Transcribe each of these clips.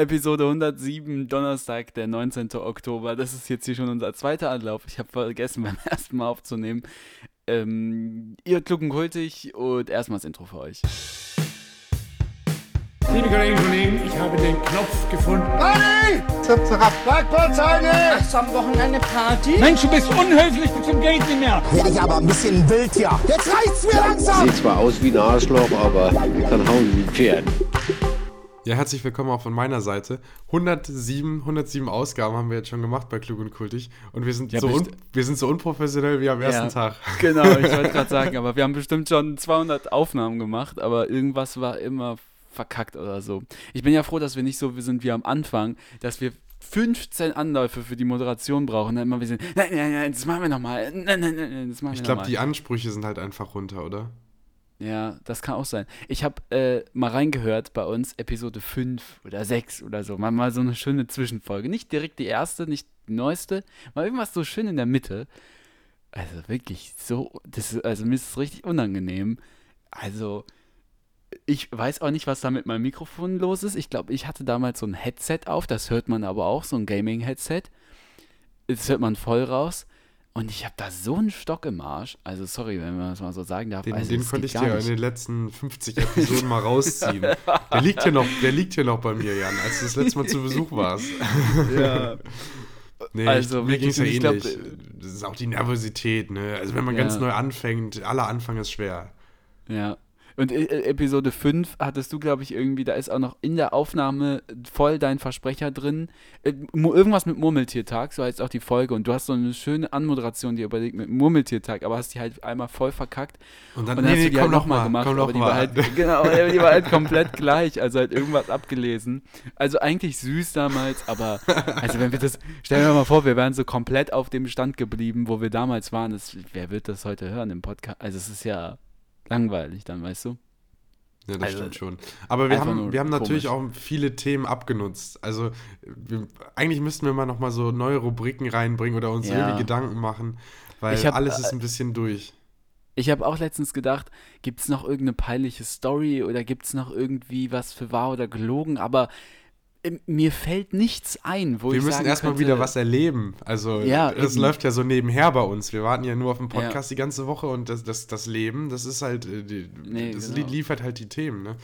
Episode 107, Donnerstag, der 19. Oktober. Das ist jetzt hier schon unser zweiter Anlauf. Ich habe vergessen, beim ersten Mal aufzunehmen. Ähm, ihr klugen kultig und erstmal das Intro für euch. Liebe Kolleginnen und Kollegen, ich habe den Knopf gefunden. Party! Zip, zap, Bergbauzeit! Hast du am Wochenende Party? Mensch, du bist unhöflich bis zum Geht nicht mehr. Werde ich aber ein bisschen wild hier. Jetzt reicht's mir langsam! Sieht zwar aus wie ein Arschloch, aber kann hauen wie ein Pferd. Ja, herzlich willkommen auch von meiner Seite. 107, 107 Ausgaben haben wir jetzt schon gemacht bei Klug und Kultig. Und wir sind, Ja, so, wir sind so unprofessionell wie am ersten Ja. Tag. Genau, ich wollte gerade sagen, aber wir haben bestimmt schon 200 Aufnahmen gemacht, aber irgendwas war immer verkackt oder so. Ich bin ja froh, dass wir nicht so sind wie am Anfang, dass wir 15 Anläufe für die Moderation brauchen. Dann immer wir sind, nein, nein, nein, das machen wir nochmal. Nein, nein, nein, das machen wir Ich glaube, die Ansprüche sind halt einfach runter, oder? Ja, das kann auch sein. Ich habe äh, mal reingehört bei uns, Episode 5 oder 6 oder so. Mal, mal so eine schöne Zwischenfolge. Nicht direkt die erste, nicht die neueste, mal irgendwas so schön in der Mitte. Also wirklich so, das also mir ist es richtig unangenehm. Also, ich weiß auch nicht, was da mit meinem Mikrofon los ist. Ich glaube, ich hatte damals so ein Headset auf, das hört man aber auch, so ein Gaming-Headset. Das hört man voll raus. Und ich habe da so einen Stock im Arsch. Also, sorry, wenn man das mal so sagen darf. Den, also, den konnte ich dir in nicht. den letzten 50 Episoden mal rausziehen. Der liegt hier noch, der liegt hier noch bei mir, Jan, als du das letzte Mal zu Besuch warst. Ja. Nee, Also ich, mir ging es ja wirklich, ich glaub, ähnlich. das ist auch die Nervosität, ne? Also wenn man Ja. ganz neu anfängt, aller Anfang ist schwer. Ja. Und äh, äh, Episode 5 hattest du, glaube ich, irgendwie, da ist auch noch in der Aufnahme voll dein Versprecher drin. Äh, irgendwas mit Murmeltiertag, so heißt auch die Folge. Und du hast so eine schöne Anmoderation dir überlegt mit Murmeltiertag, aber hast die halt einmal voll verkackt. Und dann, Und dann hast du die halt noch nochmal mal, gemacht, komm aber die war halt, genau, die war halt komplett gleich, also halt irgendwas abgelesen. Also eigentlich süß damals, aber also wenn wir das, stellen wir mal vor, wir wären so komplett auf dem Stand geblieben, wo wir damals waren. Das, wer wird das heute hören im Podcast? Also es ist ja langweilig dann, weißt du? Ja, das Also, stimmt schon. Aber wir haben, wir haben natürlich komisch. auch viele Themen abgenutzt. Also wir, eigentlich müssten wir mal noch mal so neue Rubriken reinbringen oder uns Ja. irgendwie Gedanken machen, weil Ich hab, alles äh, ist ein bisschen durch. Ich habe auch letztens gedacht, gibt es noch irgendeine peinliche Story oder gibt es noch irgendwie was für wahr oder gelogen, aber mir fällt nichts ein, wo Wir ich müssen sagen erstmal wieder was erleben. Also Ja, das eben. läuft ja so nebenher bei uns. Wir warten ja nur auf den Podcast die ganze Woche und das, das, das Leben, das ist halt, äh, die, Nee, das genau. liefert halt die Themen. Ne?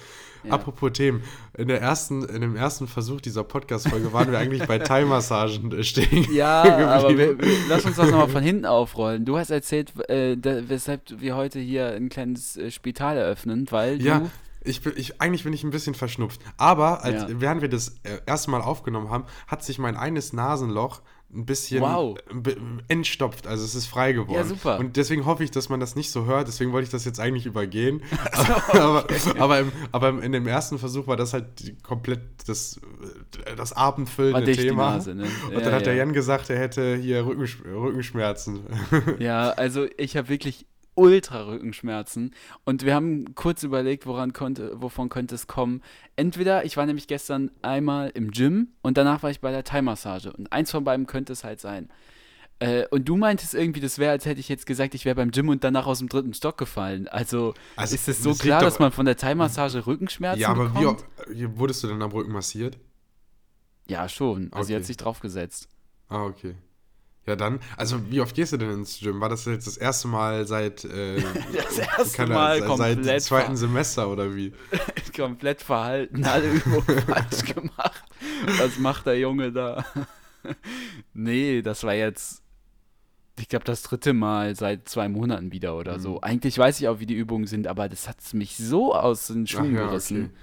Ja. Apropos Themen, in, der ersten, in dem ersten Versuch dieser Podcast-Folge waren wir eigentlich bei Thai-Massagen stehen. Ja, aber wir, wir, lass uns das nochmal von hinten aufrollen. Du hast erzählt, äh, da, weshalb wir heute hier ein kleines äh, Spital eröffnen, weil Ja, du. Ich bin, ich, eigentlich bin ich ein bisschen verschnupft. Aber als, Ja. während wir das äh, erste Mal aufgenommen haben, hat sich mein eines Nasenloch ein bisschen Wow. äh, entstopft. Also es ist frei geworden. Ja, super. Und deswegen hoffe ich, dass man das nicht so hört. Deswegen wollte ich das jetzt eigentlich übergehen. aber, aber, im, aber in dem ersten Versuch war das halt komplett das, äh, das abendfüllende Thema. Nase, ne? Und Ja, dann hat der ja. Jan gesagt, er hätte hier Rückensch Rückenschmerzen. Ja, also ich habe wirklich ultra Rückenschmerzen und wir haben kurz überlegt, woran konnte, wovon könnte es kommen. Entweder ich war nämlich gestern einmal im Gym und danach war ich bei der Thai-Massage und eins von beiden könnte es halt sein. Äh, und du meintest irgendwie, das wäre, als hätte ich jetzt gesagt, ich wäre beim Gym und danach aus dem dritten Stock gefallen. Also, Also, ist es so klar, doch- dass man von der Thai-Massage Rückenschmerzen ja, aber wie, bekommt? oft- äh, wurdest du denn am Rücken massiert? Ja, schon. Also, sie Okay. hat sich draufgesetzt. Ah, okay. Ja, dann, also wie oft gehst du denn ins Gym? War das jetzt das erste Mal seit, äh, Das erste keine- Mal seit, komplett seit zweiten Semester oder wie? komplett verhalten, alle Übungen falsch gemacht. Was macht der Junge da? nee, das war jetzt, ich glaube, das dritte Mal seit zwei Monaten wieder oder Mhm. so. Eigentlich weiß ich auch, wie die Übungen sind, aber das hat mich so aus den Schuhen ja, gerissen. okay.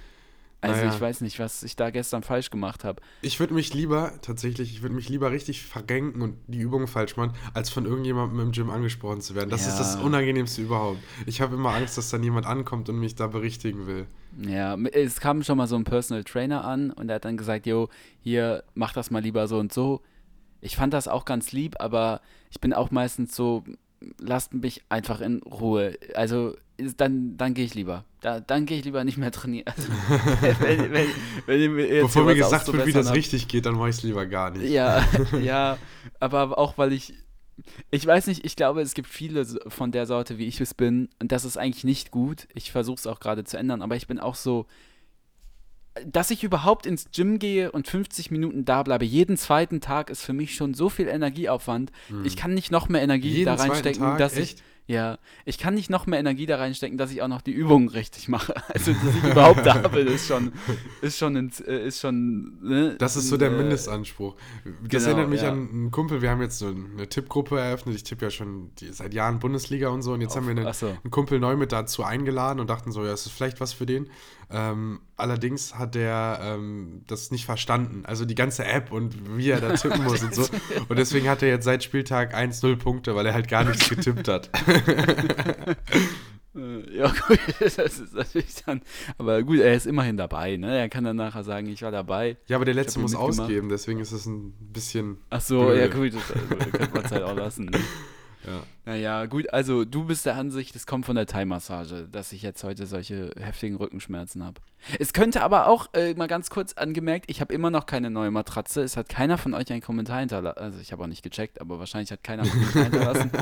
Also Naja. ich weiß nicht, was ich da gestern falsch gemacht habe. Ich würde mich lieber, tatsächlich, ich würde mich lieber richtig verrenken und die Übung falsch machen, als von irgendjemandem im Gym angesprochen zu werden. Das ist das Ja. Unangenehmste überhaupt. Ich habe immer Angst, dass dann jemand ankommt und mich da berichtigen will. Ja, es kam schon mal so ein Personal Trainer an und er hat dann gesagt, jo, hier, mach das mal lieber so und so. Ich fand das auch ganz lieb, aber ich bin auch meistens so, lasst mich einfach in Ruhe. Also dann, dann gehe ich lieber. Da, dann gehe ich lieber nicht mehr trainieren. Also, wenn, wenn, wenn ihr mir jetzt Bevor mir gesagt wird, wie das habt. richtig geht, dann mache ich es lieber gar nicht. Ja, ja, aber auch weil ich, ich weiß nicht, ich glaube, es gibt viele von der Sorte, wie ich es bin, und das ist eigentlich nicht gut. Ich versuche es auch gerade zu ändern, aber ich bin auch so, dass ich überhaupt ins Gym gehe und 50 Minuten da bleibe, jeden zweiten Tag ist für mich schon so viel Energieaufwand. Ich kann nicht noch mehr Energie Jeden da reinstecken, Tag? dass Echt? ich. Ja, ich kann nicht noch mehr Energie da reinstecken, dass ich auch noch die Übungen richtig mache. Also, dass ich überhaupt da bin, ist schon, ist schon, ins- äh, ist schon. Ne, Das ist so der äh, Mindestanspruch. Das genau, erinnert mich ja. an einen Kumpel, wir haben jetzt so eine Tippgruppe eröffnet. Ich tippe ja schon die, seit Jahren Bundesliga und so. Und jetzt haben wir einen, so. einen Kumpel neu mit dazu eingeladen und dachten so, ja, es ist vielleicht was für den. Ähm, allerdings hat der ähm, das nicht verstanden. Also die ganze App und wie er da tippen muss und so. Und deswegen hat er jetzt seit Spieltag 1-0 Punkte, weil er halt gar nichts getippt hat. Äh, Ja, gut, das ist natürlich dann. Aber gut, er ist immerhin dabei, ne? Er kann dann nachher sagen, ich war dabei. Ja, aber der letzte muss ausgeben, deswegen ist es ein bisschen. Ach so, blöde. ja, gut, das also, könnte man es halt auch lassen. Ne? Ja. Naja, gut, also du bist der Ansicht, es kommt von der Thai-Massage, dass ich jetzt heute solche heftigen Rückenschmerzen habe. Es könnte aber auch, äh, mal ganz kurz angemerkt, ich habe immer noch keine neue Matratze. Es hat keiner von euch einen Kommentar hinterlassen. Also ich habe auch nicht gecheckt, aber wahrscheinlich hat keiner einen Kommentar hinterlassen.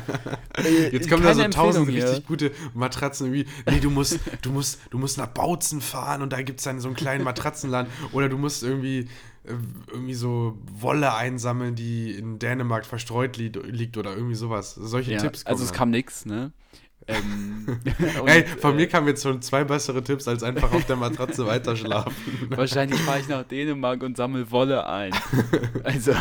Äh, Jetzt kommen da so tausend richtig gute Matratzen wie, nee, du musst, du musst, du musst nach Bautzen fahren und da gibt es dann so einen kleinen Matratzenladen. Oder du musst irgendwie, irgendwie so Wolle einsammeln, die in Dänemark verstreut li liegt oder irgendwie sowas. Solche Ja, Tipps kommen. also es kam nix, ne? Ähm, und, Ey, von äh, mir kamen jetzt schon zwei bessere Tipps, als einfach auf der Matratze weiterschlafen. Wahrscheinlich fahre ich nach Dänemark und sammle Wolle ein. Also,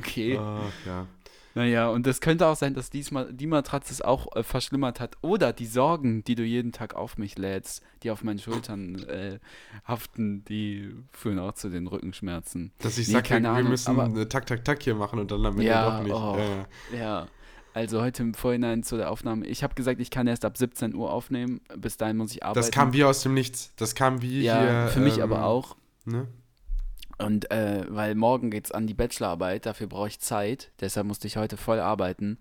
okay. Ach, ja. Naja, und es könnte auch sein, dass diesmal die Matratze es auch äh, verschlimmert hat. Oder die Sorgen, die du jeden Tag auf mich lädst, die auf meinen Schultern äh, haften, die führen auch zu den Rückenschmerzen. Dass ich Nee, sage, wir Ahnung, müssen aber- eine Tak, Tak, Tak hier machen und dann am Ende Ja, doch nicht. oh. Ja, ja. Ja, also heute im Vorhinein zu der Aufnahme. Ich habe gesagt, ich kann erst ab 17 Uhr aufnehmen. Bis dahin muss ich arbeiten. Das kam wie aus dem Nichts. Das kam wie Ja, hier. für mich ähm, aber auch. Ne? Und äh, weil morgen geht's an die Bachelorarbeit, dafür brauche ich Zeit. Deshalb musste ich heute voll arbeiten.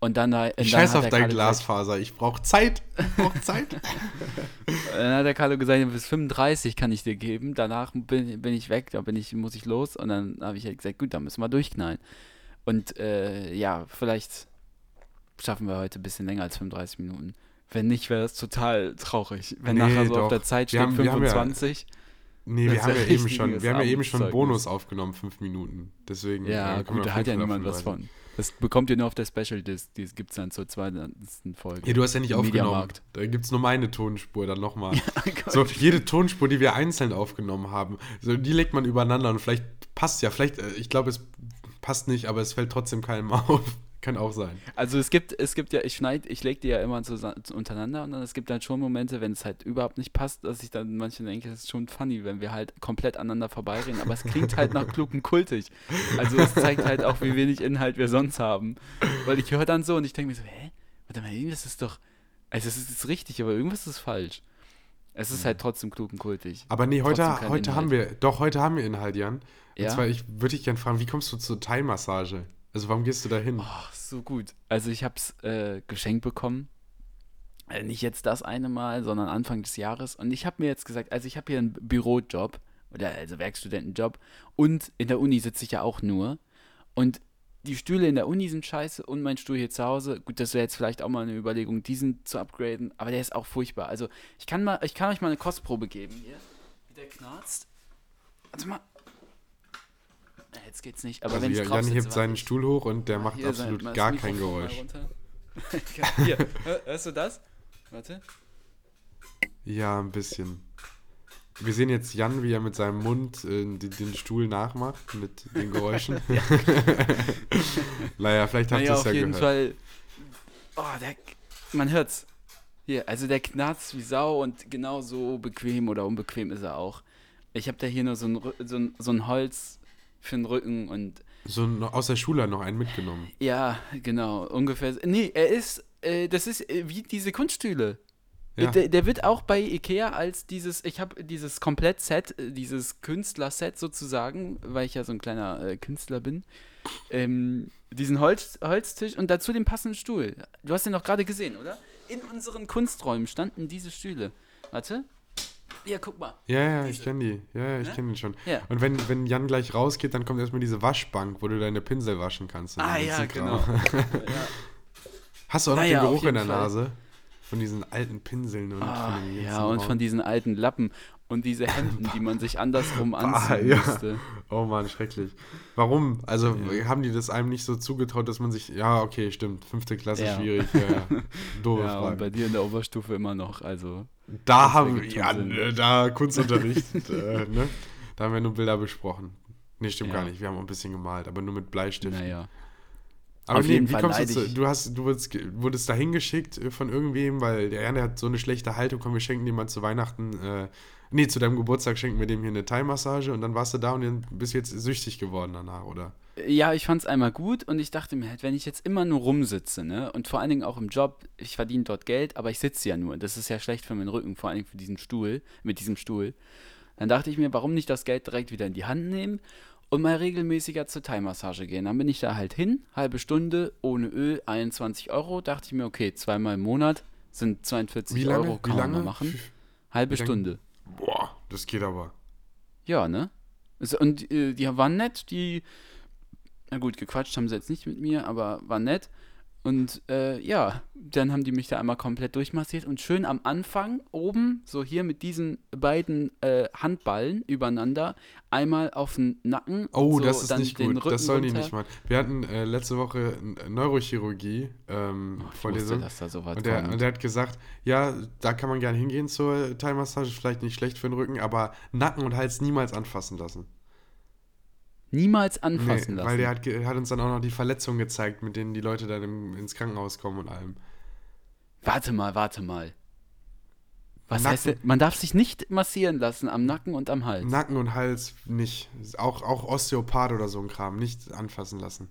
Und dann, da- Ich dann scheiß auf der dein gesagt- Glasfaser. Ich brauche Zeit. Ich brauche Zeit. Dann hat der Carlo gesagt, bis 35 kann ich dir geben. Danach bin, bin ich weg, da bin ich, muss ich los. Und dann habe ich halt gesagt, gut, dann müssen wir durchknallen. Und äh, ja, vielleicht schaffen wir heute ein bisschen länger als 35 Minuten. Wenn nicht, wäre das total traurig. Wenn Nee, nachher so auf doch. der Zeit steht haben- wir haben ja- 25. Nee, wir haben ja ja eben schon, wir haben ja eben schon. Bonus aufgenommen, fünf Minuten. Deswegen. Ja, äh, gut, da hat ja niemand was 35. von. Das bekommt ihr nur auf der Special Disc. Die gibt es dann zur zweiten Folge. Ja, du hast ja nicht aufgenommen. Mediamarkt. Da gibt es nur meine Tonspur dann nochmal. Gott. so, jede Tonspur, die wir einzeln aufgenommen haben, so, die legt man übereinander und vielleicht passt ja, vielleicht, äh, ich glaube, es passt nicht, aber es fällt trotzdem keinem auf. Kann auch sein. Also es gibt, es gibt ja, ich schneide, ich lege die ja immer zusa- untereinander und dann es gibt dann schon Momente, wenn es halt überhaupt nicht passt, dass ich dann manchmal denke, es ist schon funny, wenn wir halt komplett aneinander vorbeireden, aber es klingt halt nach klug und kultig. Also es zeigt halt auch, wie wenig Inhalt wir sonst haben. Weil ich höre dann so und ich denke mir so, hä? Warte mal, irgendwas ist doch, also es ist, ist richtig, aber irgendwas ist falsch. Es ist halt trotzdem klug und kultig. Aber nee, heute, heute Inhalt. haben wir, doch, heute haben wir Inhalt, Jan. Und Ja? zwar, ich würde dich gerne fragen, wie kommst du zur Thai-Massage? Also, warum gehst du da hin? Ach, so gut. Also ich habe es äh, geschenkt bekommen. Äh, nicht jetzt das eine Mal, sondern Anfang des Jahres. Und ich habe mir jetzt gesagt, also ich habe hier einen Bürojob oder also Werkstudentenjob und in der Uni sitze ich ja auch nur. Und die Stühle in der Uni sind scheiße und mein Stuhl hier zu Hause, gut, das wäre jetzt vielleicht auch mal eine Überlegung, diesen zu upgraden, aber der ist auch furchtbar. Also ich kann mal, ich kann euch mal eine Kostprobe geben hier, wie der knarzt. Warte mal. Jetzt geht's nicht, aber Also, wenn ich Jan hebt seinen ich. Stuhl hoch und der macht sein- absolut das gar kein Geräusch. Hier, hör- hörst du das? Warte. Ja, ein bisschen. Wir sehen jetzt Jan, wie er mit seinem Mund äh, den, den Stuhl nachmacht mit den Geräuschen. naja, vielleicht habt ihr Naja, es auf ja jeden gehört. Fall. Oh, der, man hört's. Hier, also der knarzt wie Sau und genau so bequem oder unbequem ist er auch. Ich habe da hier nur so ein, so, ein, so ein Holz für den Rücken und So noch aus der Schule noch einen mitgenommen. ja, genau, ungefähr. Nee, er ist, äh, das ist äh, wie diese Kunststühle. Ja. Der, der wird auch bei Ikea als dieses, ich habe dieses Komplett-Set, äh, dieses Künstler-Set sozusagen, weil ich ja so ein kleiner äh, Künstler bin, ähm, diesen Holz, Holztisch und dazu den passenden Stuhl. Du hast den doch gerade gesehen, oder? In unseren Kunsträumen standen diese Stühle. Warte. Ja, guck mal. Ja, ja, ich kenne die. Ja, ja, ich kenne den schon. Ja. Und wenn, wenn Jan gleich rausgeht, dann kommt erstmal diese Waschbank, wo du deine Pinsel waschen kannst. und Ah ja, genau. Hast du auch noch Naja, den Geruch in der Fall. Nase? Von diesen alten Pinseln und Ah, von den ja, und Raum. von diesen alten Lappen. Und diese Hemden, die man sich andersrum Ah, anziehen ja. musste. Oh Mann, schrecklich. Warum? Also haben die das einem nicht so zugetraut, dass man sich. Ja, okay, stimmt. Fünfte Klasse Ja. schwierig. Ja, ja. Doofe Ja, und Frage. bei dir in der Oberstufe immer noch. Also, Da haben wir, ja, Sinn. ne, da Kunstunterricht, äh, ne? Da haben wir nur Bilder besprochen. Nee, stimmt Ja. gar nicht. Wir haben auch ein bisschen gemalt, aber nur mit Bleistift. naja. Aber Auf nee, wie Fall kommst du zu, du hast, du wurdest, wurdest da hingeschickt äh, von irgendwem, weil der eine hat so eine schlechte Haltung, komm, wir schenken dem mal zu Weihnachten, äh, nee, zu deinem Geburtstag schenken wir dem hier eine Thai-Massage und dann warst du da und bist jetzt süchtig geworden danach, oder? Ja, ich fand's einmal gut und ich dachte mir halt, wenn ich jetzt immer nur rumsitze, ne, und vor allen Dingen auch im Job, ich verdiene dort Geld, aber ich sitze ja nur. Das ist ja schlecht für meinen Rücken, vor allen Dingen für diesen Stuhl, mit diesem Stuhl. Dann dachte ich mir, warum nicht das Geld direkt wieder in die Hand nehmen und mal regelmäßiger zur Thai-Massage gehen. Dann bin ich da halt hin, halbe Stunde, ohne Öl, 21 Euro. Dachte ich mir, okay, zweimal im Monat sind 42 Wie lange? Euro, Wie kann man machen. Halbe? Stunde. Boah, das geht aber. Ja, ne? Es- Und äh, die waren nett, die, na gut, gequatscht haben sie jetzt nicht mit mir, aber waren nett. Und äh, ja, dann haben die mich da einmal komplett durchmassiert und schön am Anfang oben, so hier mit diesen beiden äh, Handballen übereinander, einmal auf den Nacken. Oh, so das ist nicht gut. Das sollen die runter. nicht machen. Wir hatten äh, letzte Woche Neurochirurgie ähm, Oh, Vorlesung. wusste, so Und der, und der hat gesagt, ja, da kann man gerne hingehen zur Thai-Massage, vielleicht nicht schlecht für den Rücken, aber Nacken und Hals niemals anfassen lassen. Niemals anfassen Nee, lassen. Weil der hat, hat uns dann auch noch die Verletzungen gezeigt, mit denen die Leute dann im, ins Krankenhaus kommen und allem. warte mal, warte mal. Was Nacken- heißt denn, man darf sich nicht massieren lassen am Nacken und am Hals. Nacken und Hals nicht. Auch, auch Osteopath oder so ein Kram, nicht anfassen lassen.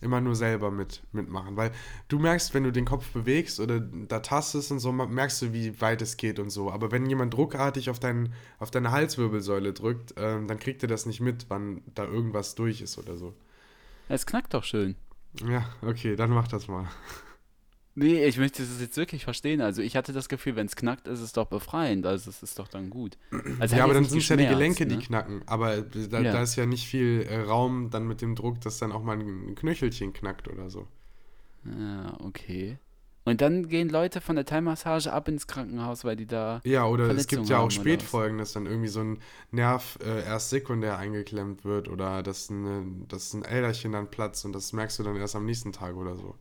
Immer nur selber mit, mitmachen. Weil du merkst, wenn du den Kopf bewegst oder da tastest und so, merkst du, wie weit es geht und so. Aber wenn jemand druckartig auf, deinen, auf deine Halswirbelsäule drückt, ähm, dann kriegt er das nicht mit, wann da irgendwas durch ist oder so. Es knackt doch schön. Ja, okay, dann mach das mal. Nee, ich möchte das jetzt wirklich verstehen. Also ich hatte das Gefühl, wenn es knackt, ist es doch befreiend. Also es ist doch dann gut. Also ja, aber dann sind es ja die Gelenke, ne? die knacken. Aber da, Ja. da ist ja nicht viel äh, Raum dann mit dem Druck, dass dann auch mal ein Knöchelchen knackt oder so. Ja, okay. Und dann gehen Leute von der Thai-Massage ab ins Krankenhaus, weil die da... Ja, oder es gibt ja auch? Spätfolgen, dass dann irgendwie so ein Nerv äh, erst sekundär eingeklemmt wird oder dass, eine, dass ein Äderchen dann platzt und das merkst du dann erst am nächsten Tag oder so.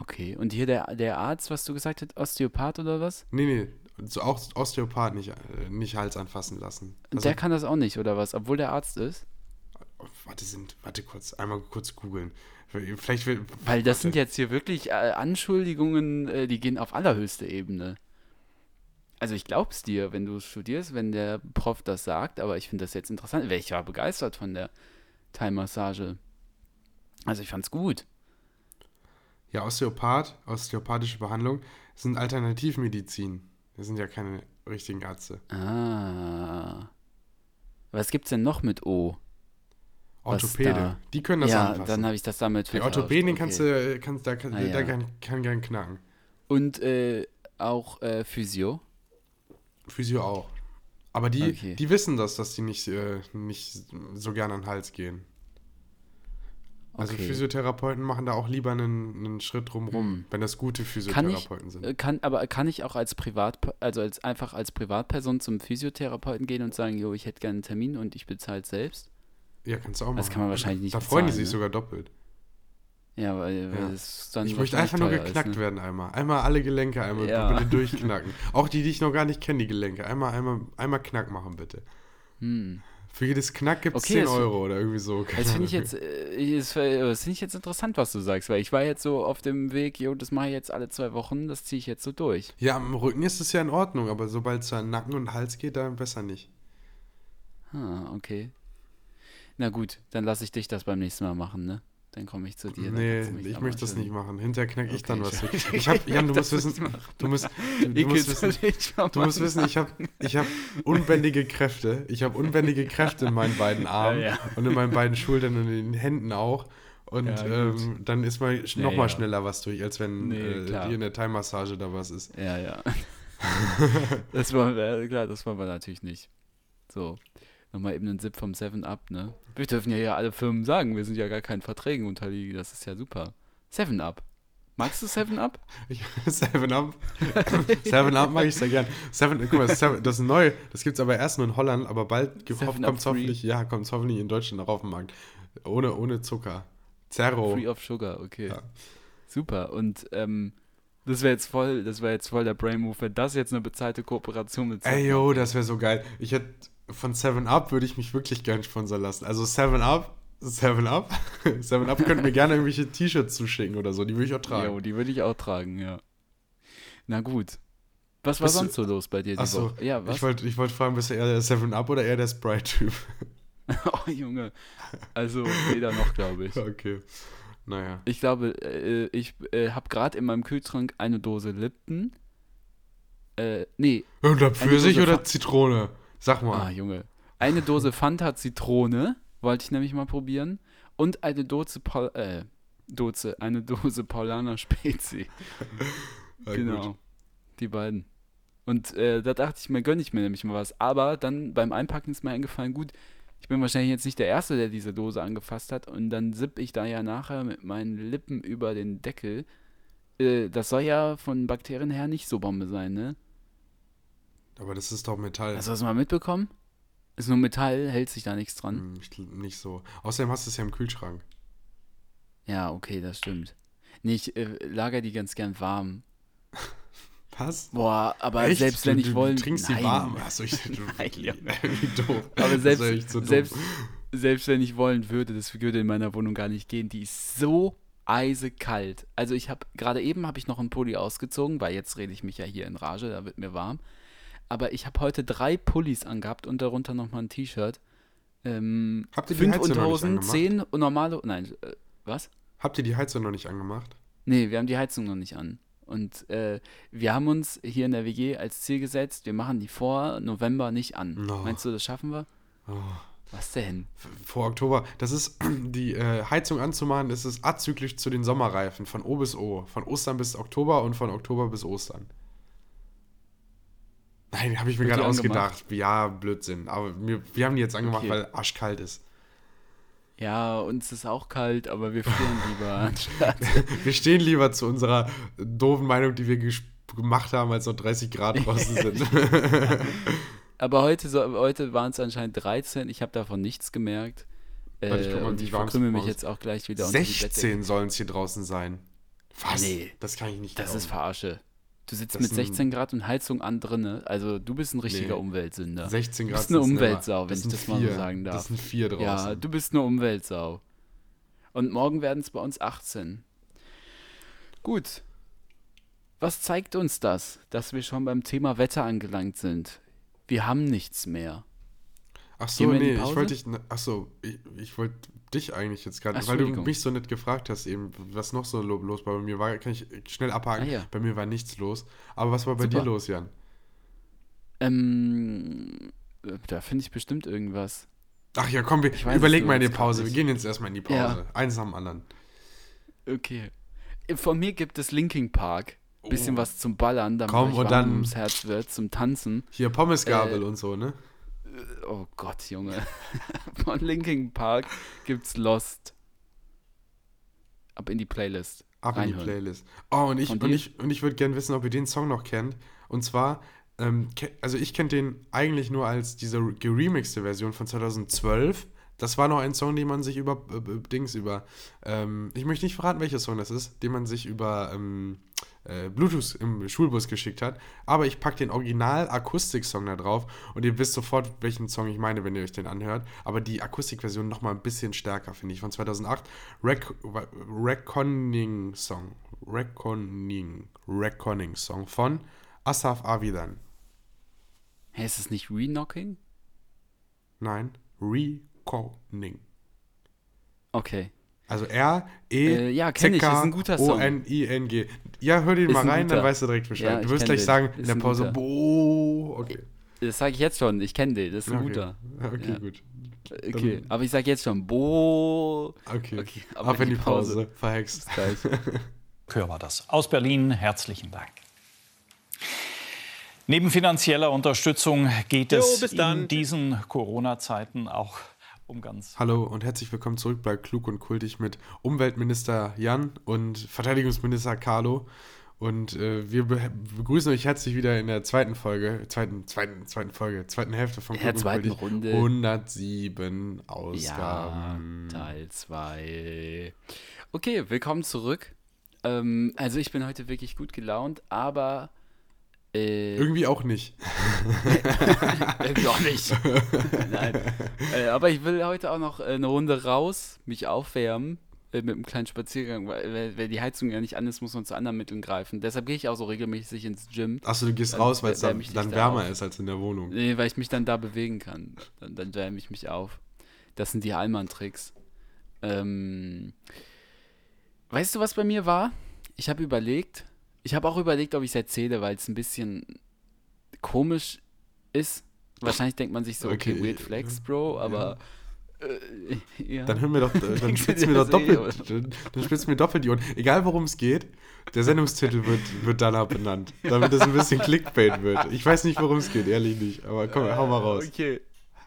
Okay, und hier der, der Arzt, was du gesagt hast, Osteopath oder was? Nee, nee, so auch Osteopath nicht, äh, nicht Hals anfassen lassen. Also, der kann das auch nicht, oder was? Obwohl der Arzt ist? warte, sind, warte kurz, einmal kurz googeln. Vielleicht will. Weil das sind warte. jetzt hier wirklich äh, Anschuldigungen, äh, die gehen auf allerhöchste Ebene. Also ich glaub's dir, wenn du studierst, wenn der Prof das sagt, aber ich finde das jetzt interessant. Ich war begeistert von der Thai-Massage. Also ich fand's gut. Ja, Osteopath, osteopathische Behandlung sind Alternativmedizin. Das sind ja keine richtigen Ärzte. Ah. Was gibt's denn noch mit O? Orthopäde, die können das ja, anfassen. dann habe ich das damit Die vertauscht. Orthopäden, den Okay. kannst du, kannst, da, kann, Ah, ja. kann, kann gern knacken. Und äh, auch äh, Physio. Physio auch. Aber die, Okay. die wissen das, dass die nicht, äh, nicht so gern an den Hals gehen. Also Okay. Physiotherapeuten machen da auch lieber einen, einen Schritt drumrum, Hm. wenn das gute Kann ich, Physiotherapeuten sind. äh, kann, aber kann ich auch als Privat, also als einfach als Privatperson zum Physiotherapeuten gehen und sagen, jo, ich hätte gerne einen Termin und ich bezahle selbst? ja, kannst du auch machen. das kann man wahrscheinlich nicht Da freuen die bezahlen, sich ne? sogar doppelt. Ja, weil, weil Ja. es dann Ich möchte einfach nur geknackt ist, ne? werden einmal. Einmal alle Gelenke einmal Ja. bitte durchknacken. Auch die, die ich noch gar nicht kenne, die Gelenke. Einmal, einmal, einmal Knack machen, bitte. Hm. Für jedes Knack gibt es Okay, 10 das- Euro oder irgendwie so. Das finde ich jetzt, äh, das äh, das finde ich jetzt interessant, was du sagst, weil ich war jetzt so auf dem Weg, jo, das mache ich jetzt alle zwei Wochen, das ziehe ich jetzt so durch. Ja, am Rücken ist es ja in Ordnung, aber sobald es an Nacken und Hals geht, dann besser nicht. Ah, okay. Na gut, dann lasse ich dich das beim nächsten Mal machen, ne? Dann komme ich zu dir. nee, ich möchte das nicht machen. Hinterher knack ich Okay, dann was ich-. Ich hab, Jan, du musst muss ich wissen, du musst, du, du Ich musst wissen, du musst wissen, ich habe ich hab unbändige Kräfte. Ich habe unbändige Kräfte in meinen beiden Armen Ja, ja. und in meinen beiden Schultern und in den Händen auch. Und Ja, ähm, dann ist mal sch- noch Ja, mal ja. schneller was durch, als wenn Nee, äh, dir in der Thai-Massage da was ist. Ja, ja. das wollen wir, klar, das wollen wir natürlich nicht. So, nochmal eben einen Sip vom 7-Up, ne? Wir dürfen ja hier alle Firmen sagen, wir sind ja gar keinen Verträgen unterliegen, das ist ja super. 7-Up. Magst du Seven Up? Ich, Seven Up. Seven Up mag ich sehr gern. Seven, guck mal, Seven, das ist neu. Das gibt es aber erst nur in Holland, aber bald kommt es hoffentlich, ja, kommt's hoffentlich in Deutschland auch auf den Markt. Ohne, ohne Zucker. Zero. Free of Sugar, okay. Ja. Super. Und ähm, das wäre jetzt voll, das wäre jetzt voll der Brain Move, wenn das jetzt eine bezahlte Kooperation mit Ey, Seven yo, Up das wäre so geil. Ich hätte von Seven Up würde ich mich wirklich gern sponsern lassen. Also Seven Up, Seven Up, Seven Up könnten mir gerne irgendwelche T-Shirts zuschicken oder so. Die würde ich auch tragen. Jo, die würde ich auch tragen, ja. Na gut. Was war Bist du- sonst so los bei dir Achso? Ja, was? ich wollte ich wollt fragen, bist du eher der Seven Up oder eher der Sprite-Typ? oh, Junge. Also, weder noch, glaube ich. okay. Naja. Ich glaube, äh, ich äh, habe gerade in meinem Kühlschrank eine Dose Lipton. Äh, nee, Und ob Pfirsich oder Zitrone? Sag ah, mal. Junge. Eine Dose Fanta Zitrone wollte ich nämlich mal probieren. Und eine Dose, Paul, äh, Dose, eine Dose Paulaner Spezi. Na genau. gut. Die beiden. Und äh, da dachte ich mir, gönne ich mir nämlich mal was. Aber dann beim Einpacken ist mir eingefallen, gut, ich bin wahrscheinlich jetzt nicht der Erste, der diese Dose angefasst hat. Und dann sipp ich da ja nachher mit meinen Lippen über den Deckel. Äh, das soll ja von Bakterien her nicht so Bombe sein, ne? Aber das ist doch Metall. Hast du das mal mitbekommen? Ist nur Metall, hält sich da nichts dran. Hm, ich, nicht so. Außerdem hast du es ja im Kühlschrank. Ja, okay, das stimmt. Nee, ich äh, lager die ganz gern warm. Was? Boah, aber Echt? selbst du, wenn ich wollen. Du trinkst die Nein. warm. Achso, ich, Nein, Junge. wie doof. Aber selbst, so dumm. selbst, selbst wenn ich wollen würde, das würde in meiner Wohnung gar nicht gehen. Die ist so eisekalt. Also ich habe gerade eben habe ich noch einen Pulli ausgezogen, weil jetzt rede ich mich ja hier in Rage, da wird mir warm. Aber ich habe heute drei Pullis angehabt und darunter nochmal ein T-Shirt. Ähm, Habt ihr die fünf Heizung noch nicht Unterhosen, angemacht? zehn und normale. Nein, äh, was? Habt ihr die Heizung noch nicht angemacht? Nee, wir haben die Heizung noch nicht an. Und äh, wir haben uns hier in der WG als Ziel gesetzt, wir machen die vor November nicht an. No. Meinst du, das schaffen wir? Oh. Was denn? Vor Oktober. Das ist, die äh, Heizung anzumachen, das ist azyklisch zu den Sommerreifen. Von O bis O. Von Ostern bis Oktober und von Oktober bis Ostern. Nein, habe ich mir gerade ausgedacht. Ja, Blödsinn. Aber wir, wir haben die jetzt angemacht, Okay. weil arschkalt ist. Ja, uns ist auch kalt, aber wir frieren lieber anstatt. Wir stehen lieber zu unserer doofen Meinung, die wir gemacht haben, als noch 30 Grad draußen sind. Aber heute, so, heute waren es anscheinend 13. Ich habe davon nichts gemerkt. Äh, Warte, ich guck mal, und ich verkrümmel mich jetzt auch gleich wieder unter die Bettdecke. 16 sollen es hier draußen sein. Was? Nee. Das kann ich nicht Das ist glauben. Verarsche. Du sitzt Das mit ist ein- 16 Grad und Heizung an drinne. Also du bist ein richtiger Nee. Umweltsünder. 16 Du Grad bist eine Umweltsau, wenn ich das mal vier. so sagen darf. Das sind vier draußen. Ja, du bist eine Umweltsau. Und morgen werden es bei uns 18. Gut. Was zeigt uns das, dass wir schon beim Thema Wetter angelangt sind? Wir haben nichts mehr. Ach so, nee, ich wollte dich, ne, ach so, ich, ich wollte dich eigentlich jetzt gerade, weil du mich so nett gefragt hast eben, was noch so lo- los war bei mir war, kann ich schnell abhaken. Ah, ja. Bei mir war nichts los. Aber was war bei Super. dir los, Jan? Ähm, äh, da finde ich bestimmt irgendwas. Ach ja, komm, wir Ich weiß überleg es mal in die Pause. Wir gehen jetzt erstmal in die Pause. Ja. Eins nach dem anderen. Okay. Von mir gibt es Linking Park. Bisschen Oh. was zum Ballern, damit Komm, und dann- ums Herz wird, zum Tanzen. Hier Pommesgabel Äh, und so, ne? Oh Gott, Junge. Von Linking Park gibt's Lost. Ab in die Playlist. Ab in die reinhören. Playlist. Oh, und ich, und ich, und ich würde gerne wissen, ob ihr den Song noch kennt. Und zwar, ähm, also ich kenne den eigentlich nur als diese geremixte Version von 2012. Das war noch ein Song, den man sich über äh, äh, Dings über, ähm, ich möchte nicht verraten, welcher Song das ist, den man sich über ähm, äh, Bluetooth im Schulbus geschickt hat. Aber ich packe den Original-Akustik-Song da drauf und ihr wisst sofort, welchen Song ich meine, wenn ihr euch den anhört. Aber die Akustikversion noch mal ein bisschen stärker, finde ich, von 2008. Rec Reckoning Song. Reckoning. Reckoning Song von Asaf Avidan. Hä, ist es nicht Reknocking? Nein, Reckoning. Okay. Also R, E, Äh, ja, guter Song. O, N, I, N, G. Ja, hör den Ist mal ein rein, dann weißt du direkt Bescheid. Ja, du ich wirst gleich den. sagen in Ist der ein Pause, boah, okay. Das sage ich jetzt schon. Ich kenne den. Das ist ein okay. guter. Okay, Ja. gut. Okay. Aber ich sage jetzt schon, Bo. Okay. Okay, Ab in die Pause. Verhext. Gleich. Kör war das. Aus Berlin herzlichen Dank. Neben finanzieller Unterstützung geht Jo, es dann. in diesen Corona-Zeiten auch um ganz. Hallo und herzlich willkommen zurück bei Klug und Kultig mit Umweltminister Jan und Verteidigungsminister Carlo. Und äh, wir be begrüßen euch herzlich wieder in der zweiten Folge, zweiten, zweiten, zweiten Folge, zweiten Hälfte von In der zweiten Kultig. Runde. 107 Ja, Ausgaben. Teil 2. Okay, willkommen zurück. Ähm, also ich bin heute wirklich gut gelaunt, aber äh, Irgendwie auch nicht. irgendwie auch nicht. Nein. Äh, aber ich will heute auch noch äh, eine Runde raus, mich aufwärmen äh, mit einem kleinen Spaziergang, weil, weil, die Heizung ja nicht an ist, muss man zu anderen Mitteln greifen. Deshalb gehe ich auch so regelmäßig ins Gym. Achso, du gehst Dann raus, weil es dann, dann da wärmer auf. ist als in der Wohnung. Nee, weil ich mich dann da bewegen kann. Dann, dann wärme ich mich auf. Das sind die Allmann-Tricks. Ähm, weißt du, was bei mir war? Ich habe überlegt, ich habe auch überlegt, ob ich es erzähle, weil es ein bisschen komisch ist. Wahrscheinlich denkt man sich so, okay, Okay, weird flex, Bro, aber äh, ja. Dann hör mir doch, dann du spitzt dir mir doch eh, doppelt, dann, dann spitzt mir doppelt die Ohren. Egal worum es geht, der Sendungstitel wird, wird danach benannt, damit es ein bisschen Clickbait wird. Ich weiß nicht, worum es geht, ehrlich nicht, aber komm, hau mal raus. Okay.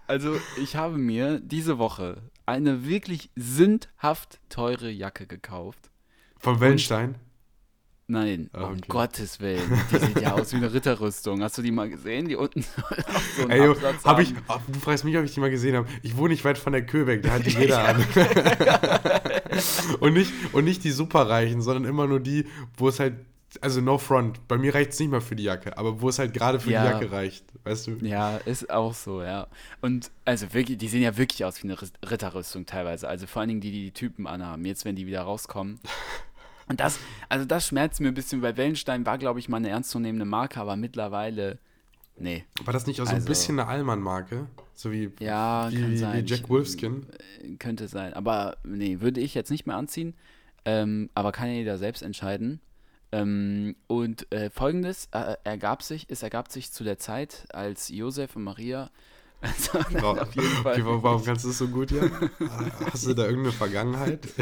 Also, ich habe mir diese Woche eine wirklich sündhaft teure Jacke gekauft. Vom Wellenstein? Nein, Ah, um okay. Gottes Willen. Die sieht ja aus wie eine Ritterrüstung. Hast du die mal gesehen? Die unten so einen Ey, Absatz hab ich, haben. oh, du fragst mich, ob ich die mal gesehen habe. Ich wohne nicht weit von der Köbeck, da hat die jeder an. und, nicht, und nicht die superreichen, sondern immer nur die, wo es halt, also no front. Bei mir reicht es nicht mal für die Jacke, aber wo es halt gerade für Ja. die Jacke reicht, weißt du? Ja, ist auch so, ja. Und also wirklich, die sehen ja wirklich aus wie eine Ritterrüstung teilweise. Also vor allen Dingen die, die die Typen anhaben, jetzt wenn die wieder rauskommen. Und das, also das schmerzt mir ein bisschen, weil Wellenstein war, glaube ich, mal eine ernstzunehmende Marke, aber mittlerweile, nee. War das nicht auch so ein Also- bisschen eine Allmann-Marke? So wie, Ja, wie, kann wie, sein. wie Jack Wolfskin? Äh, Könnte sein. Aber nee, würde ich jetzt nicht mehr anziehen. Ähm, aber kann ja jeder selbst entscheiden. Ähm, und äh, folgendes äh, ergab sich, es ergab sich zu der Zeit, als Josef und Maria. Also, Wa- auf jeden Fall. Okay, wa- warum kannst du es so gut, Jan? Hast du da irgendeine Vergangenheit?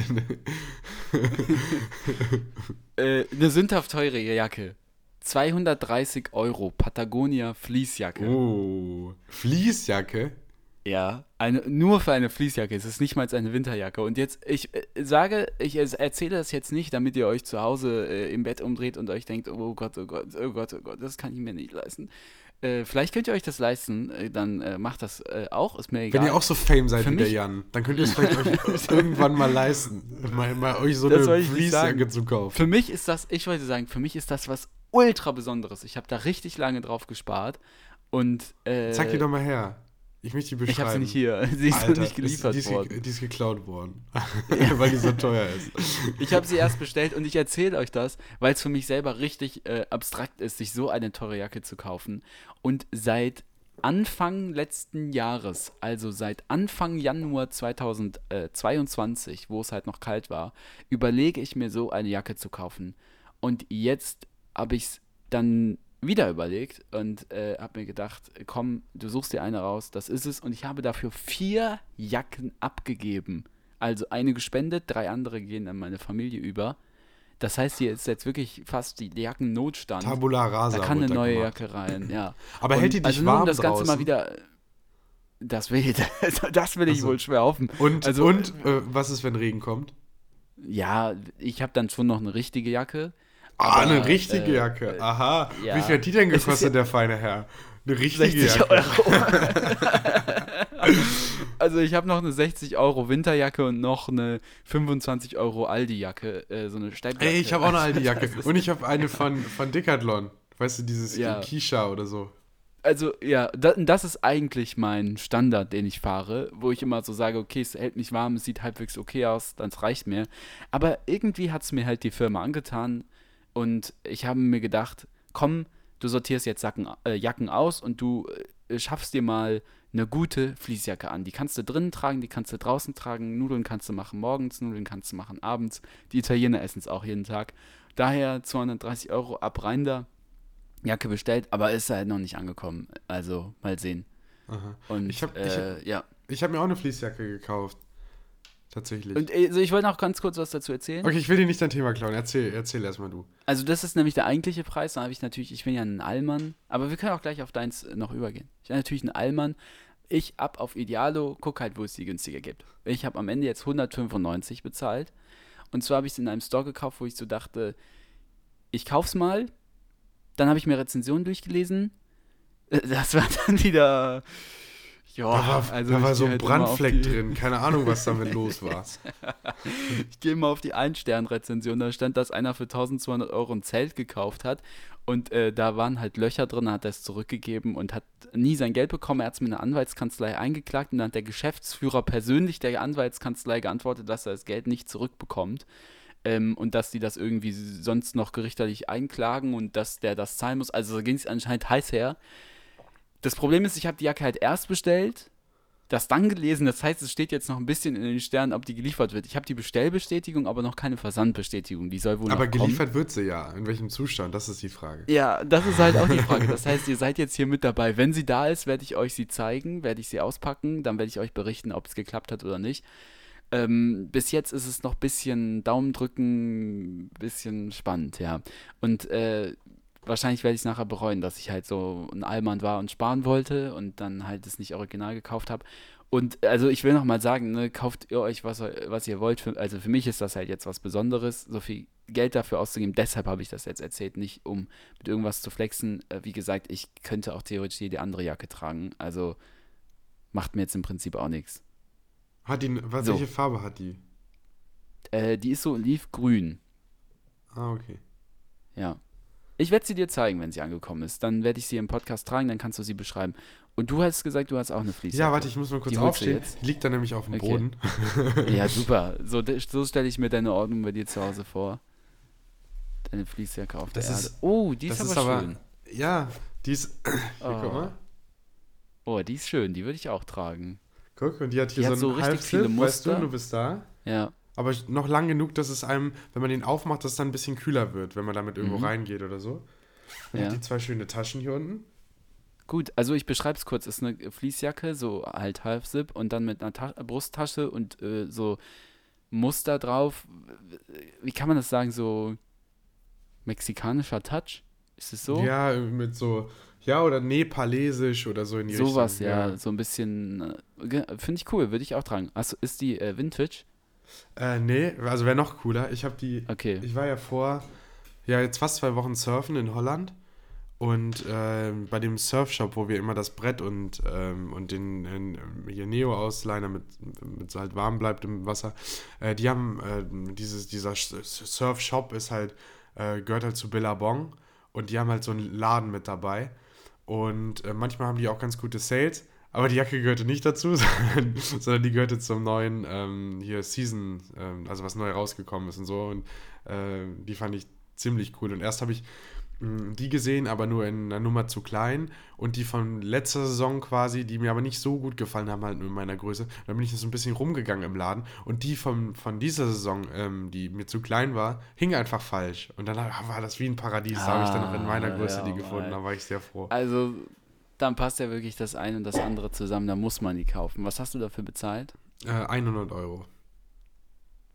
Äh, eine sündhaft teure Jacke. 230 Euro, Patagonia Fließjacke. oh, Fließjacke? Ja, eine, nur für eine Fließjacke. Es ist nicht mal eine Winterjacke. Und jetzt, ich äh, sage, ich äh, erzähle das jetzt nicht, damit ihr euch zu Hause äh, im Bett umdreht und euch denkt, oh Gott, oh Gott, oh Gott, oh Gott, das kann ich mir nicht leisten. Äh, vielleicht könnt ihr euch das leisten, äh, dann äh, macht das äh, auch, ist mir egal. Wenn ihr auch so Fame seid Für wie der Jan, dann könnt ihr es vielleicht euch irgendwann mal leisten, mal, mal euch so Das eine sagen. zu kaufen. Für mich ist das, ich wollte sagen, für mich ist das was ultra Besonderes. Ich habe da richtig lange drauf gespart. Und äh, Zeig die doch mal her. Ich möchte die beschreiben. ich habe sie nicht hier. Sie ist Alter, nicht geliefert die ist, worden. Die, ist geklaut worden. Weil die so teuer ist. Ich habe sie erst bestellt und ich erzähle euch das, weil es für mich selber richtig äh, abstrakt ist, sich so eine teure Jacke zu kaufen. Und seit Anfang letzten Jahres, also seit Anfang Januar 2022, wo es halt noch kalt war, überlege ich mir so eine Jacke zu kaufen. Und jetzt habe ich es dann wieder überlegt und äh, habe mir gedacht, komm, du suchst dir eine raus, das ist es. Und ich habe dafür vier Jacken abgegeben. Also eine gespendet, drei andere gehen an meine Familie über. Das heißt, hier ist jetzt wirklich fast die Jackennotstand. Tabula rasa. da kann eine neue gemacht. Jacke rein, ja. Aber hält die dich also nur, um warm das Ganze mal wieder. Das will, das will ich Also- wohl schwer hoffen. Und, also, und äh, was ist, wenn Regen kommt? Ja, ich habe dann schon noch eine richtige Jacke. Ah, aber, eine richtige äh, Jacke. Aha. ja. Wie viel hat die denn gekostet, ja- der feine Herr? Eine richtige 60 Jacke. Euro. also ich habe noch eine 60 Euro Winterjacke und noch eine 25 Euro Aldi-Jacke, äh, so eine Steppjacke. Ey, ich habe auch eine alte Jacke. Das ist- Und ich habe eine von, von Decathlon. Weißt du, dieses Ja. Kisha oder so. Also ja, da, das ist eigentlich mein Standard, den ich fahre, wo ich immer so sage, okay, es hält mich warm, es sieht halbwegs okay aus, dann reicht mir. Aber irgendwie hat es mir halt die Firma angetan und ich habe mir gedacht, komm, du sortierst jetzt Sacken, äh, Jacken aus und du äh, schaffst dir mal eine gute Fließjacke an. Die kannst du drinnen tragen, die kannst du draußen tragen, Nudeln kannst du machen morgens, Nudeln kannst du machen abends. Die Italiener essen es auch jeden Tag. Daher 230 Euro ab rein da. Jacke bestellt, aber ist halt noch nicht angekommen. Also mal sehen. Aha. Und Ich hab- ich äh, ja. Ich habe mir auch eine Fließjacke gekauft. Tatsächlich. Und also ich wollte noch ganz kurz was dazu erzählen. okay, ich will dir nicht dein Thema klauen. Erzähl, erzähl erstmal du. Also das ist nämlich der eigentliche Preis. Da habe ich natürlich, ich bin ja ein Allmann, aber wir können auch gleich auf deins noch übergehen. Ich bin natürlich ein Allmann. ich ab auf Idealo, guck halt, wo es die günstiger gibt. Ich habe am Ende jetzt 195 bezahlt. Und zwar habe ich es in einem Store gekauft, wo ich so dachte, ich kauf's mal. Dann habe ich mir Rezensionen durchgelesen. Äh, Das war dann wieder. Ja, Da war, also da war so ein halt Brandfleck drin. Keine Ahnung, was damit los war. Ich gehe mal auf die Ein-Stern-Rezension. Da stand, dass einer für 1200 Euro ein Zelt gekauft hat. Und äh, da waren halt Löcher drin, hat er es zurückgegeben und hat nie sein Geld bekommen. Er hat es mit einer Anwaltskanzlei eingeklagt und dann hat der Geschäftsführer persönlich der Anwaltskanzlei geantwortet, dass er das Geld nicht zurückbekommt. Ähm, und dass die das irgendwie sonst noch gerichtlich einklagen und dass der das zahlen muss. Also ging es anscheinend heiß her. Das Problem ist, ich habe die Jacke halt erst bestellt, das dann gelesen. Das heißt, es steht jetzt noch ein bisschen in den Sternen, ob die geliefert wird. Ich habe die Bestellbestätigung, aber noch keine Versandbestätigung. Die soll wohl Aber noch kommen. geliefert wird sie ja. In welchem Zustand? Das ist die Frage. Ja, das ist halt auch die Frage. Das heißt, ihr seid jetzt hier mit dabei. Wenn sie da ist, werde ich euch sie zeigen, werde ich sie auspacken, dann werde ich euch berichten, ob es geklappt hat oder nicht. Ähm, bis jetzt ist es noch ein bisschen Daumen drücken, bisschen spannend, ja. Und äh, wahrscheinlich werde ich es nachher bereuen, dass ich halt so ein Allmann war und sparen wollte und dann halt es nicht original gekauft habe. Und also ich will noch mal sagen, ne, kauft ihr euch, was, was ihr wollt. Für, also für mich ist das halt jetzt was Besonderes, so viel Geld dafür auszugeben. Deshalb habe ich das jetzt erzählt, nicht um mit irgendwas zu flexen. Äh, wie gesagt, ich könnte auch theoretisch jede andere Jacke tragen. Also macht mir jetzt im Prinzip auch nichts. Hat die, was, So. welche Farbe hat die? Äh, die ist so olivgrün. Ah, okay. Ja. Ich werde sie dir zeigen, wenn sie angekommen ist. Dann werde ich sie im Podcast tragen, dann kannst du sie beschreiben. Und du hast gesagt, du hast auch eine Fließjacke. Ja, warte, ich muss mal kurz Die aufstehen. jetzt? Die liegt da nämlich auf dem Okay. Boden. Ja, super. So, so stelle ich mir deine Ordnung bei dir zu Hause vor. Deine Fließjacke auf der Das Erde. ist- oh, die ist aber, ist aber. schön. Ja, die ist. Hier, Oh. guck mal. Oh, die ist schön. Die würde ich auch tragen. Guck, und die hat hier Die so hat so einen richtig Halbzip, viele weißt du, Muster. du bist da. Ja. Aber noch lang genug, dass es einem, wenn man den aufmacht, dass es dann ein bisschen kühler wird, wenn man damit irgendwo Mhm. reingeht oder so. Und Ja. die zwei schöne Taschen hier unten. Gut, also ich beschreibe es kurz. Ist eine Fließjacke, so halt Half-Zip und dann mit einer Ta Brusttasche und äh, so Muster drauf. Wie kann man das sagen? So mexikanischer Touch? Ist es so? Ja, mit so, ja, oder nepalesisch oder so in die Sowas, Richtung. ja, so ein bisschen. Äh, Finde ich cool, würde ich auch tragen. Achso, ist die äh, Vintage? Äh, nee, also wäre noch cooler. Ich habe die, Okay. ich war ja vor, ja, jetzt fast zwei Wochen surfen in Holland. Und ähm, bei dem Surfshop, wo wir immer das Brett und, ähm, und den ähm, hier Neo-Ausleih, damit mit so halt warm bleibt im Wasser, äh, die haben äh, dieses, dieser Surfshop ist halt, äh, gehört halt zu Billabong und die haben halt so einen Laden mit dabei. Und äh, manchmal haben die auch ganz gute Sales, aber die Jacke gehörte nicht dazu, sondern, sondern die gehörte zum neuen ähm, hier Season, ähm, also was neu rausgekommen ist und so. Und äh, die fand ich ziemlich cool. Und erst habe ich mh, die gesehen, aber nur in einer Nummer zu klein. Und die von letzter Saison quasi, die mir aber nicht so gut gefallen haben, halt nur in meiner Größe. Dann bin ich so ein bisschen rumgegangen im Laden. Und die von, von dieser Saison, ähm, die mir zu klein war, hing einfach falsch. Und dann war das wie ein Paradies. da habe ich dann noch in meiner Ah, Größe ja, die gefunden. Da war ich sehr froh. Also, dann passt ja wirklich das eine und das andere zusammen. Da muss man die kaufen. Was hast du dafür bezahlt? Äh, 100 Euro.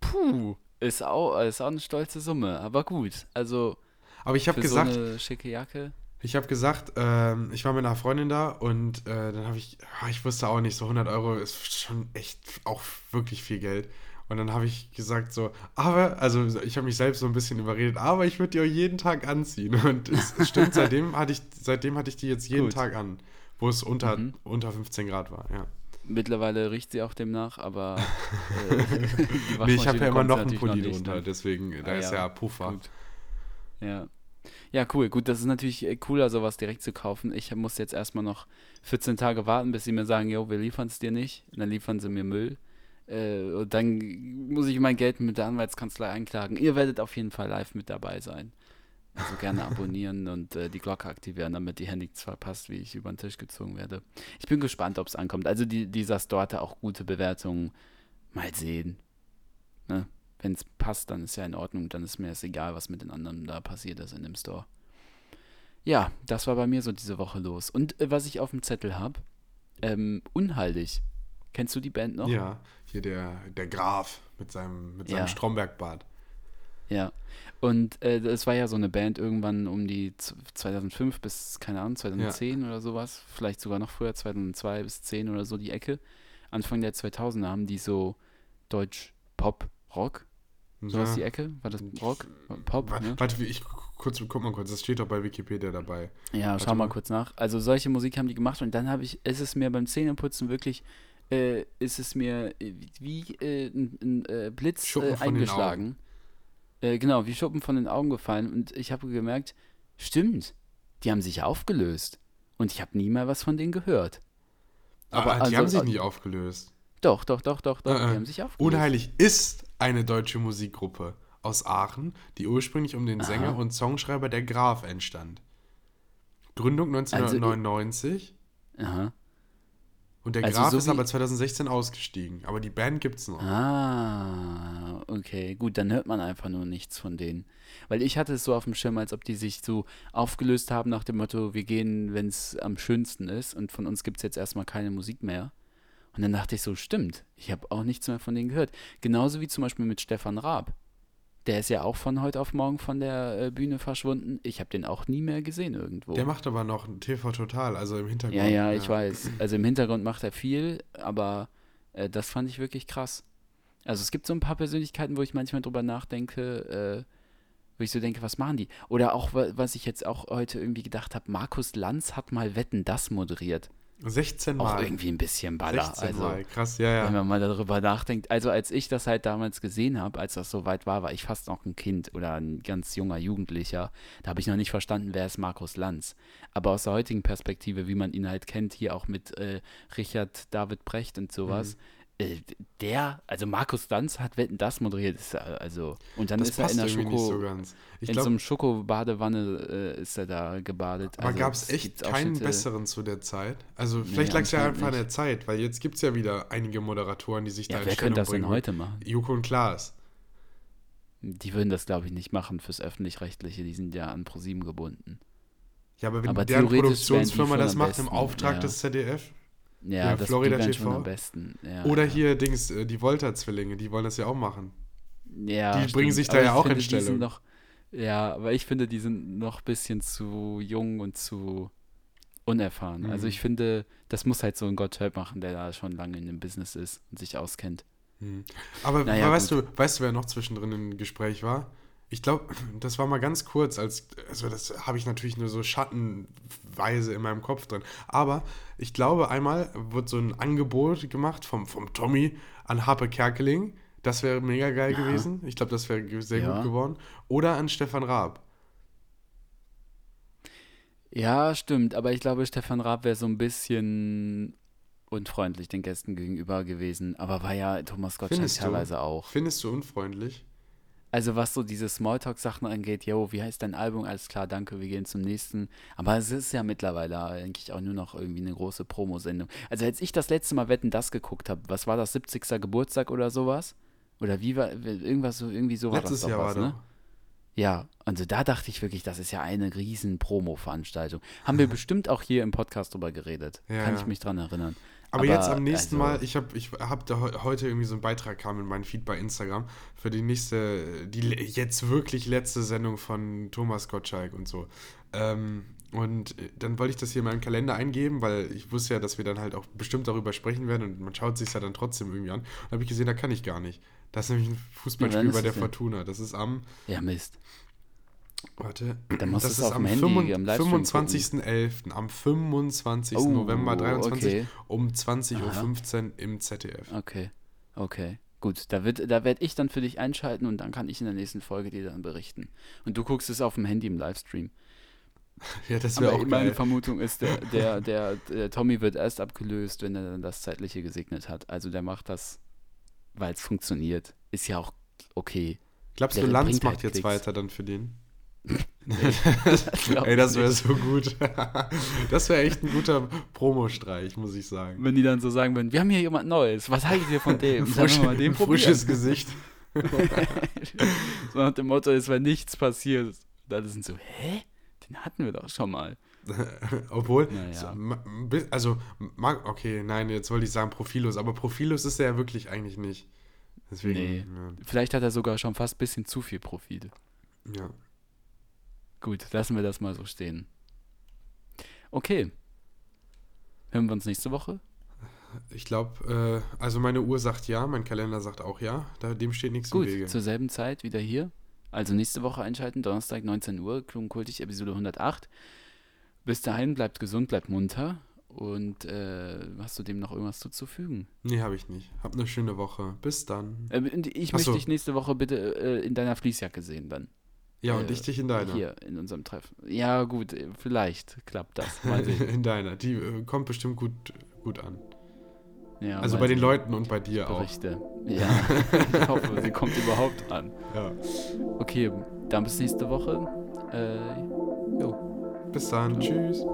Puh. Ist auch, ist auch eine stolze Summe, aber gut. Also, Aber ich habe gesagt, so eine schicke Jacke. Ich habe gesagt, ähm, ich war mit einer Freundin da und äh, dann habe ich, ah, ich wusste auch nicht, so 100 Euro ist schon echt auch wirklich viel Geld. Und dann habe ich gesagt so, aber, also ich habe mich selbst so ein bisschen überredet, aber ich würde die auch jeden Tag anziehen. Und es, es stimmt, seitdem hatte ich, seitdem hatte ich die jetzt jeden Gut. Tag an, wo es unter, Mhm. unter 15 Grad war, ja. Mittlerweile riecht sie auch demnach, aber. Äh, Nee, ich habe ja immer noch einen Pulli nicht, drunter, ne? deswegen, da Ah, ist ja, ja Puffer. Gut. Ja. Ja, cool. Gut, das ist natürlich äh, cooler, sowas direkt zu kaufen. Ich muss jetzt erstmal noch 14 Tage warten, bis sie mir sagen, jo, wir liefern es dir nicht. Und dann liefern sie mir Müll. Äh, und dann muss ich mein Geld mit der Anwaltskanzlei einklagen. Ihr werdet auf jeden Fall live mit dabei sein. Also gerne abonnieren und äh, die Glocke aktivieren, damit ihr nichts verpasst, wie ich über den Tisch gezogen werde. Ich bin gespannt, ob es ankommt. Also die, dieser Store hatte auch gute Bewertungen. Mal sehen. Ne? Wenn es passt, dann ist ja in Ordnung. Dann ist mir es egal, was mit den anderen da passiert ist in dem Store. Ja, das war bei mir so diese Woche los. Und äh, was ich auf dem Zettel habe, ähm, unhaltig. Kennst du die Band noch? Ja, hier der, der Graf mit seinem, mit seinem Ja. Strombergbart. Ja. Und äh, es war ja so eine Band irgendwann um die z- 2005 bis, keine Ahnung, 2010 oder sowas. Vielleicht sogar noch früher, 2002 bis 10 oder so die Ecke. Anfang der 2000er haben die so Deutsch Pop, Rock. Sowas Ja. die Ecke? War das Rock? Pop? Wa- Ne? Warte, ich kurz, guck mal kurz, das steht doch bei Wikipedia dabei. Ja, schau Warte mal mal. kurz nach. Also solche Musik haben die gemacht und dann habe ich, ist es mir beim Zähneputzen wirklich, äh, ist es mir äh, wie äh, ein, ein äh, Blitz äh, eingeschlagen. Genau, wie Schuppen von den Augen gefallen und ich habe gemerkt, stimmt, die haben sich aufgelöst und ich habe nie mehr was von denen gehört. Aber Aber die haben also- sich nicht aufgelöst. Doch, doch, doch, doch, doch, die haben sich aufgelöst. Unheilig ist eine deutsche Musikgruppe aus Aachen, die ursprünglich um den Sänger Aha. und Songschreiber der Graf entstand. Gründung Also, 1999 Aha. Und der also Graf so ist aber 2016 ausgestiegen. Aber die Band gibt's noch. Ah, okay, gut, dann hört man einfach nur nichts von denen. Weil ich hatte es so auf dem Schirm, als ob die sich so aufgelöst haben nach dem Motto, wir gehen, wenn es am schönsten ist und von uns gibt es jetzt erstmal keine Musik mehr. Und dann dachte ich so, stimmt, ich habe auch nichts mehr von denen gehört. Genauso wie zum Beispiel mit Stefan Raab. Der ist ja auch von heute auf morgen von der äh, Bühne verschwunden. Ich habe den auch nie mehr gesehen irgendwo. Der macht aber noch TV Total, also im Hintergrund. Ja, ja, ich weiß. Also im Hintergrund macht er viel, aber äh, das fand ich wirklich krass. Also es gibt so ein paar Persönlichkeiten, wo ich manchmal drüber nachdenke, äh, wo ich so denke, was machen die? Oder auch, wa- was ich jetzt auch heute irgendwie gedacht habe, Markus Lanz hat mal Wetten, das moderiert. 16 Auch Mal. irgendwie ein bisschen Baller. 16 Also, Mal, krass, ja, wenn ja. man mal darüber nachdenkt. Also als ich das halt damals gesehen habe, als das soweit war, war ich fast noch ein Kind oder ein ganz junger Jugendlicher. Da habe ich noch nicht verstanden, wer ist Markus Lanz. Aber aus der heutigen Perspektive, wie man ihn halt kennt, hier auch mit äh, Richard David Brecht und sowas, Mhm. Äh, der, also Markus Lanz hat Wetten das moderiert, ist, er, also und dann Das ist er in der Schoko, nicht so ganz. In so glaube, einem Schokobadewanne äh, ist er da gebadet. aber also, gab es echt keinen besseren zu der Zeit? Also vielleicht lag es ja einfach an der nicht. Zeit, weil jetzt gibt es ja wieder einige Moderatoren, die sich da Ja, in wer könnte das denn bringen. heute machen? Joko und Klaas. Die würden das, glaube ich, nicht machen fürs Öffentlich-Rechtliche. Die sind ja an ProSieben gebunden. Ja, aber wenn Aber deren Produktionsfirma das macht im besten, Auftrag ja. des ZDF. Ja, Ja, das Florida die TV. am besten. Ja, Oder ja. hier Dings, äh, die Volta-Zwillinge, die wollen das ja auch machen. ja, die bringen sich da Aber ja auch in finde, Stellung. Noch, ja, aber ich finde, die sind noch ein bisschen zu jung und zu unerfahren. Also Mhm. ich finde, das muss halt so ein Gotthelf machen, der da schon lange in dem Business ist und sich auskennt. Aber Naja, weißt, gut. du, weißt du, wer noch zwischendrin im Gespräch war? Ich glaube, das war mal ganz kurz, als, also das habe ich natürlich nur so schattenweise in meinem Kopf drin. Aber ich glaube, einmal wird so ein Angebot gemacht vom, vom Tommy an Harpe Kerkeling. Das wäre mega geil gewesen. Ich glaube, das wäre sehr Ja. gut geworden. Oder an Stefan Raab. Ja, stimmt, aber ich glaube, Stefan Raab wäre so ein bisschen unfreundlich den Gästen gegenüber gewesen. Aber war ja Thomas Gottschalk du? teilweise auch. Findest du unfreundlich? Also was so diese Smalltalk-Sachen angeht, yo, wie heißt dein Album? Alles klar, danke, wir gehen zum nächsten. Aber es ist ja mittlerweile eigentlich auch nur noch irgendwie eine große Promosendung. Also als ich das letzte Mal Wetten, das geguckt habe, was war das, 70. Geburtstag oder sowas? Oder wie war, irgendwas so, irgendwie so war Letztes das doch Jahr was, war ne? Ja, also da dachte ich wirklich, das ist ja eine riesen Promo-Veranstaltung. Haben wir bestimmt auch hier im Podcast drüber geredet. Ja, Kann ja. ich mich dran erinnern. Aber, jetzt am nächsten also, Mal, ich habe ich hab da heu- heute irgendwie so einen Beitrag kam in meinen Feed bei Instagram für die nächste, die jetzt wirklich letzte Sendung von Thomas Gottschalk und so. Ähm, und äh, dann wollte ich das hier in meinen Kalender eingeben, weil ich wusste ja, dass wir dann halt auch bestimmt darüber sprechen werden und man schaut sich ja dann trotzdem irgendwie an. Und habe ich gesehen, da kann ich gar nicht. Das ist nämlich ein Fußballspiel bei der denn? Fortuna. Das ist am, Ja, Mist. Warte, Dann musst das du ist am Handy, 25 am Livestream 25.11. Am 25. Oh, November 23 okay. um 20.15 Uhr im ZDF. Okay, okay. Gut, da, wird, da werde ich dann für dich einschalten und dann kann ich in der nächsten Folge dir dann berichten. Und du guckst es auf dem Handy im Livestream. Ja, das wäre auch meine geil. Vermutung ist, der, der, der, der Tommy wird erst abgelöst, wenn er dann das Zeitliche gesegnet hat. Also der macht das, weil es funktioniert. Ist ja auch okay. Glaubst du, der Lanz bringt macht halt jetzt Klicks. weiter dann für den? Ey, das wäre so gut. das wäre echt ein guter Promostreich, muss ich sagen. Wenn die dann so sagen würden, wir haben hier jemand Neues, was haltet ihr von dem? Sollen Frisch, wir mal den frisches Gesicht. so nach dem Motto ist, wenn nichts passiert, dann sind so, hä? Den hatten wir doch schon mal. Obwohl, Naja. also, okay, nein, jetzt wollte ich sagen Profilus, aber Profilus ist er ja wirklich eigentlich nicht. Deswegen, Nee. Vielleicht hat er sogar schon fast ein bisschen zu viel Profil. ja. Gut, lassen wir das mal so stehen. Okay. Hören wir uns nächste Woche? Ich glaube, äh, also meine Uhr sagt ja, mein Kalender sagt auch ja. Da, dem steht nichts Gut, im Wege. zur selben Zeit wieder hier. Also nächste Woche einschalten, Donnerstag 19 Uhr, Klugenkultig, Episode 108. Bis dahin, bleibt gesund, bleibt munter. Und äh, hast du dem noch irgendwas zuzufügen? Nee, habe ich nicht. Hab eine schöne Woche. Bis dann. Äh, ich Ach möchte dich nächste Woche bitte äh, in deiner Fließjacke sehen dann. Ja, und äh, ich dich in deiner. Hier, in unserem Treffen. Ja, gut, äh, vielleicht klappt das. Mal sehen. in deiner. Die äh, kommt bestimmt gut, gut an. Ja, also bei den. Leuten und bei dir auch. Berichte. Ja, ich hoffe, sie kommt überhaupt an. Ja. Okay, dann bis nächste Woche. Äh, jo. Bis dann. Tschüss.